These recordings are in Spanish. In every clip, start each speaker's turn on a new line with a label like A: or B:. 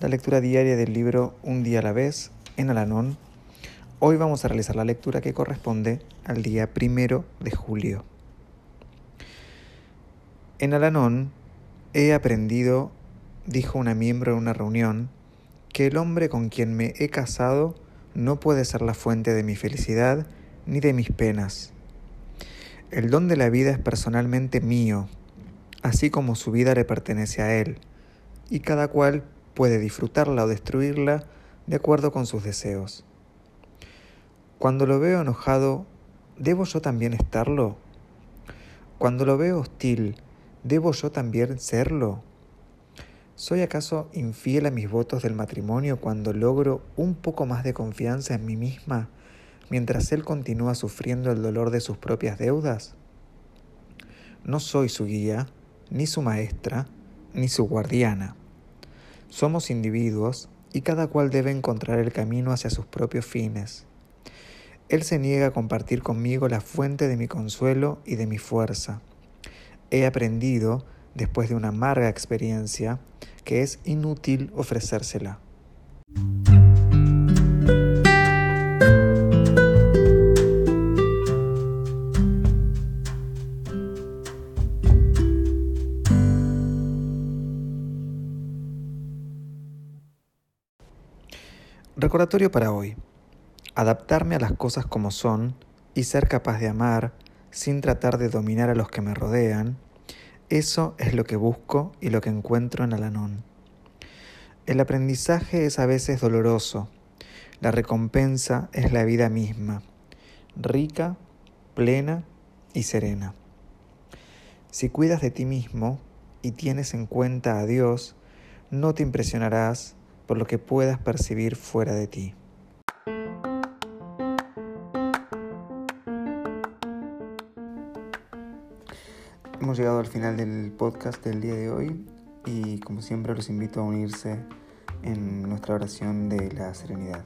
A: la lectura diaria del libro Un día a la vez en Alanón Hoy vamos a realizar la lectura que corresponde al día primero de julio. En Alanón he aprendido, dijo una miembro en una reunión, que el hombre con quien me he casado no puede ser la fuente de mi felicidad ni de mis penas. El don de la vida es personalmente mío, así como su vida le pertenece a él, y cada cual puede disfrutarla o destruirla de acuerdo con sus deseos. Cuando lo veo enojado, ¿debo yo también estarlo? Cuando lo veo hostil, ¿debo yo también serlo? ¿Soy acaso infiel a mis votos del matrimonio cuando logro un poco más de confianza en mí misma mientras él continúa sufriendo el dolor de sus propias deudas? No soy su guía, ni su maestra, ni su guardiana. Somos individuos y cada cual debe encontrar el camino hacia sus propios fines. Él se niega a compartir conmigo la fuente de mi consuelo y de mi fuerza. He aprendido, después de una amarga experiencia, que es inútil ofrecérsela. Recordatorio para hoy adaptarme a las cosas como son y ser capaz de amar sin tratar de dominar a los que me rodean, eso es lo que busco y lo que encuentro en Alanón. El aprendizaje es a veces doloroso, la recompensa es la vida misma, rica, plena y serena. Si cuidas de ti mismo y tienes en cuenta a Dios, no te impresionarás por lo que puedas percibir fuera de ti. Hemos llegado al final del podcast del día de hoy y como siempre los invito a unirse en nuestra oración de la serenidad.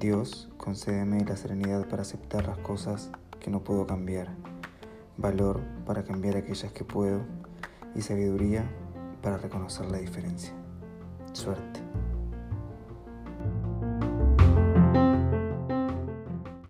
A: Dios, concédeme la serenidad para aceptar las cosas que no puedo cambiar, valor para cambiar aquellas que puedo y sabiduría para reconocer la diferencia. Suerte.